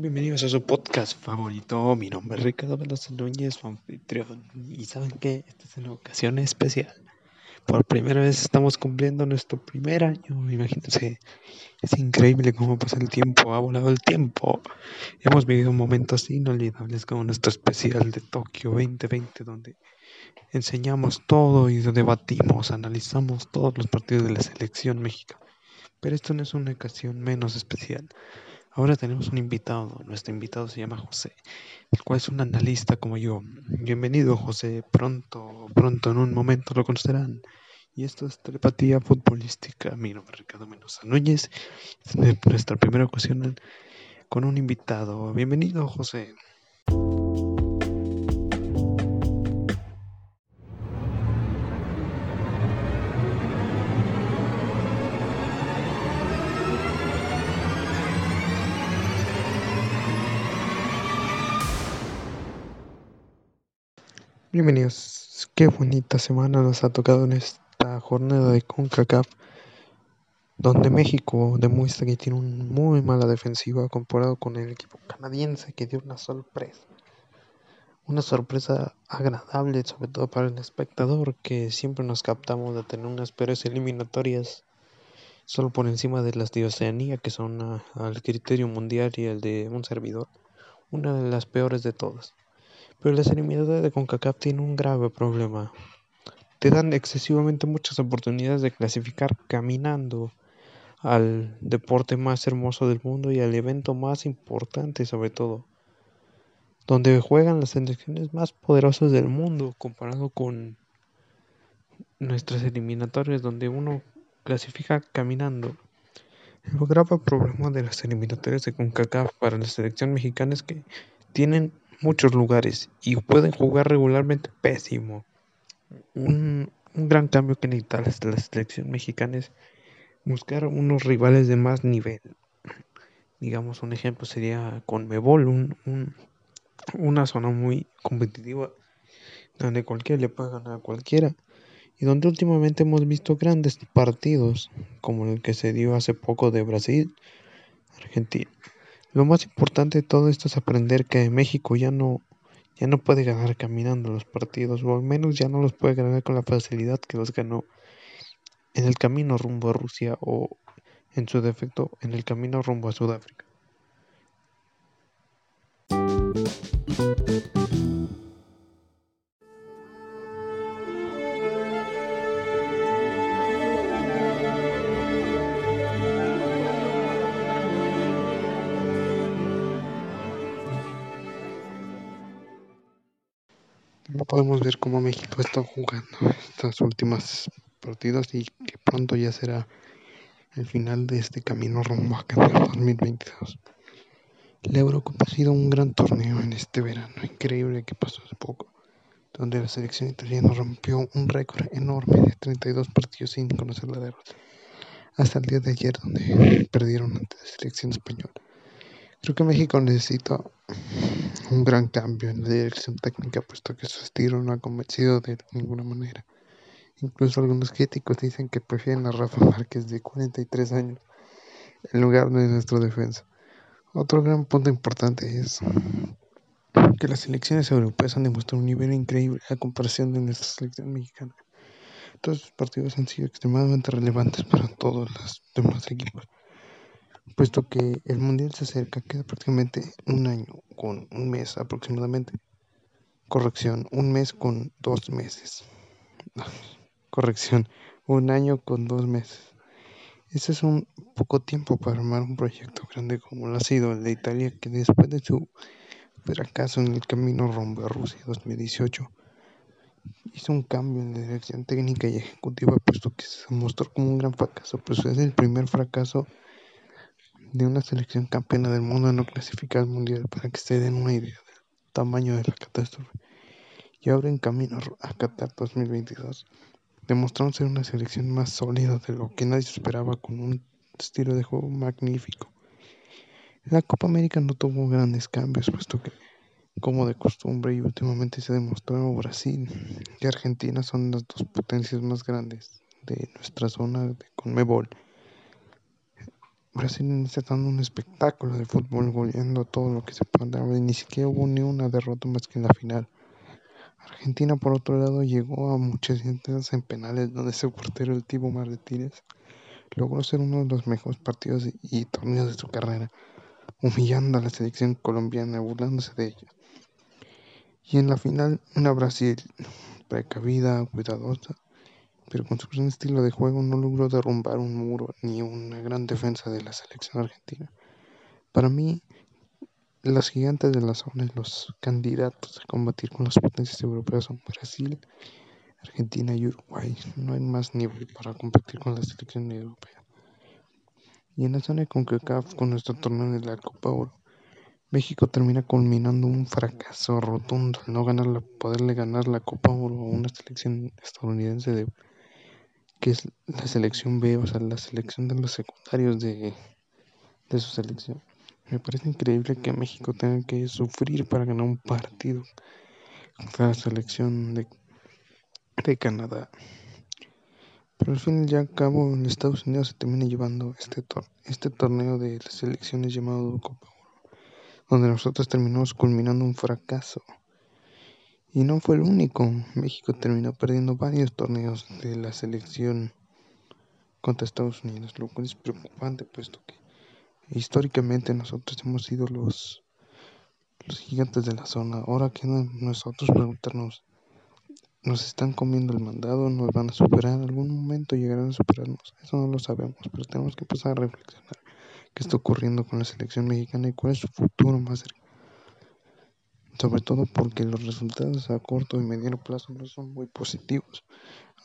Bienvenidos a su podcast favorito. Mi nombre es Ricardo Veloz Núñez, su anfitrión. Y saben que esta es una ocasión especial. Por primera vez estamos cumpliendo nuestro primer año. Imagínense, es increíble cómo pasa el tiempo, ha volado el tiempo. Hemos vivido momentos inolvidables como nuestro especial de Tokio 2020, donde enseñamos todo y debatimos, analizamos todos los partidos de la selección mexicana. Pero esto no es una ocasión menos especial. Ahora tenemos un invitado. Nuestro invitado se llama José, el cual es un analista como yo. Bienvenido, José. Pronto, pronto, en un momento lo conocerán. Y esto es telepatía futbolística. Mi nombre es Ricardo Mendoza Núñez. Es nuestra primera ocasión con un invitado. Bienvenido, José. Bienvenidos. Qué bonita semana nos ha tocado en esta jornada de CONCACAF, donde México demuestra que tiene una muy mala defensiva comparado con el equipo canadiense que dio una sorpresa. Una sorpresa agradable, sobre todo para el espectador, que siempre nos captamos de tener unas peores eliminatorias solo por encima de las de Oceanía, que son al criterio mundial y el de un servidor, una de las peores de todas. Pero las eliminatorias de CONCACAF tienen un grave problema. Te dan excesivamente muchas oportunidades de clasificar caminando al deporte más hermoso del mundo y al evento más importante sobre todo, donde juegan las selecciones más poderosas del mundo comparado con nuestras eliminatorias donde uno clasifica caminando. El grave problema de las eliminatorias de CONCACAF para la selección mexicana es que tienen muchos lugares y pueden jugar regularmente pésimo. Un, gran cambio que necesita la selección mexicana es buscar unos rivales de más nivel. Digamos, un ejemplo sería con Mebol, un, una zona muy competitiva donde cualquiera le puede ganar a cualquiera y donde últimamente hemos visto grandes partidos como el que se dio hace poco de Brasil, Argentina. Lo más importante de todo esto es aprender que México ya no, ya no puede ganar caminando los partidos, o al menos ya no los puede ganar con la facilidad que los ganó en el camino rumbo a Rusia o en su defecto en el camino rumbo a Sudáfrica. Podemos ver cómo México está jugando estas últimas partidos y que pronto ya será el final de este camino rumbo a Qatar 2022. La Eurocopa ha sido un gran torneo en este verano, increíble que pasó hace poco, donde la selección italiana rompió un récord enorme de 32 partidos sin conocer la hasta el día de ayer donde perdieron ante la selección española. Creo que México necesita un gran cambio en la dirección técnica, puesto que su estilo no ha convencido de ninguna manera. Incluso algunos críticos dicen que prefieren a Rafa Márquez de 43 años en lugar de nuestro defensa. Otro gran punto importante es que las selecciones europeas han demostrado un nivel increíble a comparación de nuestra selección mexicana. Todos los partidos han sido extremadamente relevantes para todos los demás equipos puesto que el mundial se acerca, queda prácticamente un año con un mes aproximadamente. Corrección, un mes con dos meses. Corrección, un año con dos meses. Ese es un poco tiempo para armar un proyecto grande como lo ha sido el de Italia, que después de su fracaso en el camino rumbo a Rusia 2018, hizo un cambio en la dirección técnica y ejecutiva, puesto que se mostró como un gran fracaso, pues es el primer fracaso de una selección campeona del mundo no clasificar al mundial para que se den una idea del tamaño de la catástrofe. Y ahora en camino a Qatar 2022 demostraron ser una selección más sólida de lo que nadie esperaba con un estilo de juego magnífico. La Copa América no tuvo grandes cambios, puesto que, como de costumbre y últimamente se demostró, Brasil y Argentina son las dos potencias más grandes de nuestra zona de Conmebol Brasil está dando un espectáculo de fútbol, goleando todo lo que se pueda. Ni siquiera hubo ni una derrota más que en la final. Argentina, por otro lado, llegó a muchas intentas en penales, donde su portero, el Tibo Martínez, logró ser uno de los mejores partidos y torneos de su carrera, humillando a la selección colombiana, burlándose de ella. Y en la final, una Brasil precavida, cuidadosa, pero con su gran estilo de juego no logró derrumbar un muro ni una gran defensa de la selección argentina. Para mí, los gigantes de la zona los candidatos a combatir con las potencias europeas son Brasil, Argentina y Uruguay. No hay más nivel para competir con la selección europea. Y en la zona de CONCACAF, con nuestro torneo de la Copa Oro, México termina culminando un fracaso rotundo al no ganar la, poderle ganar la Copa Oro a una selección estadounidense de que es la selección B, o sea, la selección de los secundarios de, de su selección. Me parece increíble que México tenga que sufrir para ganar un partido contra la selección de, de Canadá. Pero al fin y al cabo, en Estados Unidos se termina llevando este, este torneo de selecciones llamado Copa Oro, donde nosotros terminamos culminando un fracaso. Y no fue el único. México terminó perdiendo varios torneos de la selección contra Estados Unidos, lo cual es preocupante, puesto que históricamente nosotros hemos sido los, los gigantes de la zona. Ahora queda nosotros preguntarnos, ¿nos están comiendo el mandado? ¿Nos van a superar? ¿En algún momento llegarán a superarnos? Eso no lo sabemos, pero tenemos que empezar a reflexionar qué está ocurriendo con la selección mexicana y cuál es su futuro más cercano sobre todo porque los resultados a corto y mediano plazo no son muy positivos.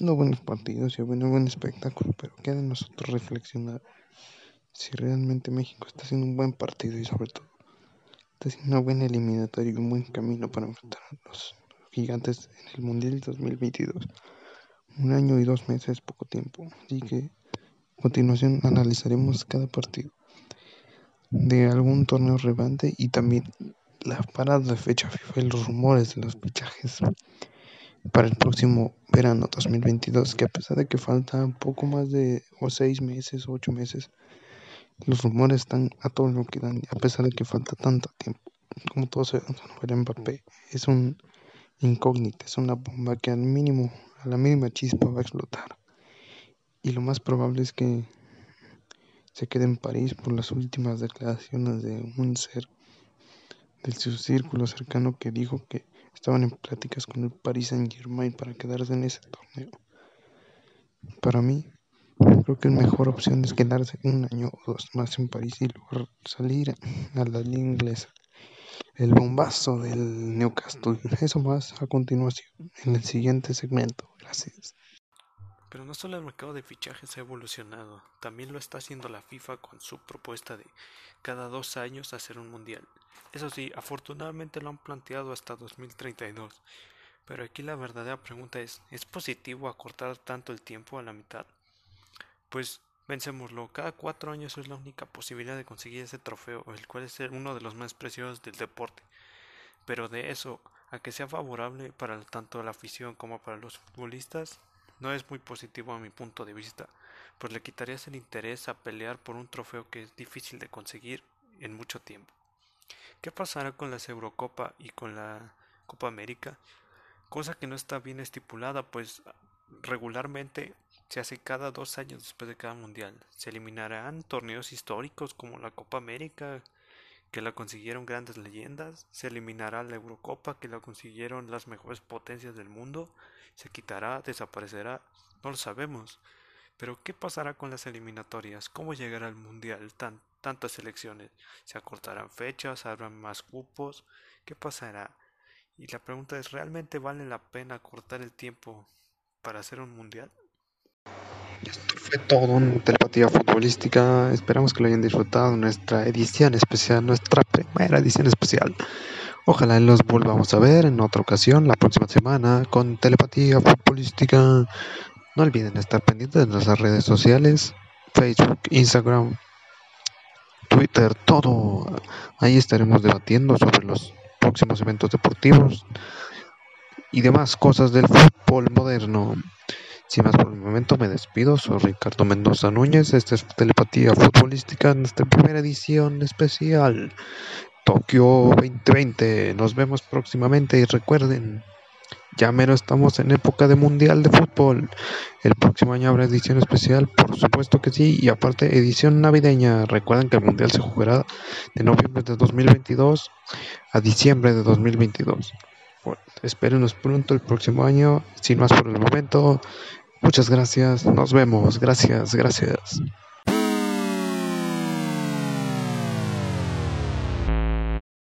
No buenos partidos y un buen espectáculo, pero queda en nosotros reflexionar si realmente México está haciendo un buen partido y sobre todo está haciendo una buena eliminatoria y un buen camino para enfrentar a los gigantes en el Mundial 2022. Un año y dos meses es poco tiempo, así que a continuación analizaremos cada partido de algún torneo relevante y también la parada de fecha FIFA y los rumores de los fichajes para el próximo verano 2022, que a pesar de que falta un poco más de o seis meses o ocho meses, los rumores están a todo lo que dan, a pesar de que falta tanto tiempo. Como todos sabemos, el Mbappé es un incógnito, es una bomba que al mínimo, a la mínima chispa va a explotar. Y lo más probable es que se quede en París por las últimas declaraciones de un ser de su círculo cercano que dijo que estaban en pláticas con el Paris Saint Germain para quedarse en ese torneo. Para mí, creo que la mejor opción es quedarse un año o dos más en París y luego salir a la liga inglesa. El bombazo del Newcastle. Eso más a continuación en el siguiente segmento. Gracias. Pero no solo el mercado de fichajes ha evolucionado, también lo está haciendo la FIFA con su propuesta de cada dos años hacer un mundial. Eso sí, afortunadamente lo han planteado hasta 2032. Pero aquí la verdadera pregunta es, ¿es positivo acortar tanto el tiempo a la mitad? Pues pensémoslo, cada cuatro años es la única posibilidad de conseguir ese trofeo, el cual es uno de los más preciosos del deporte. Pero de eso a que sea favorable para tanto la afición como para los futbolistas, no es muy positivo a mi punto de vista, pues le quitarías el interés a pelear por un trofeo que es difícil de conseguir en mucho tiempo. ¿Qué pasará con las Eurocopa y con la Copa América? Cosa que no está bien estipulada, pues regularmente se hace cada dos años después de cada mundial. Se eliminarán torneos históricos como la Copa América, que la consiguieron grandes leyendas, se eliminará la Eurocopa, que la consiguieron las mejores potencias del mundo, se quitará, desaparecerá, no lo sabemos. Pero ¿qué pasará con las eliminatorias? ¿Cómo llegará al Mundial tan, tantas selecciones? ¿Se acortarán fechas? ¿Habrán más cupos? ¿Qué pasará? Y la pregunta es, ¿realmente vale la pena cortar el tiempo para hacer un Mundial? Esto fue todo en telepatía futbolística. Esperamos que lo hayan disfrutado nuestra edición especial, nuestra primera edición especial. Ojalá los volvamos a ver en otra ocasión la próxima semana con telepatía futbolística. No olviden estar pendientes de nuestras redes sociales, Facebook, Instagram, Twitter, todo. Ahí estaremos debatiendo sobre los próximos eventos deportivos y demás cosas del fútbol moderno. Sin más por el momento me despido, soy Ricardo Mendoza Núñez, esta es Telepatía Futbolística en esta primera edición especial Tokio 2020. Nos vemos próximamente y recuerden, ya mero estamos en época de Mundial de Fútbol. El próximo año habrá edición especial, por supuesto que sí, y aparte edición navideña. Recuerden que el Mundial se jugará de noviembre de 2022 a diciembre de 2022. Bueno, espérenos pronto el próximo año, sin más por el momento. Muchas gracias, nos vemos, gracias, gracias.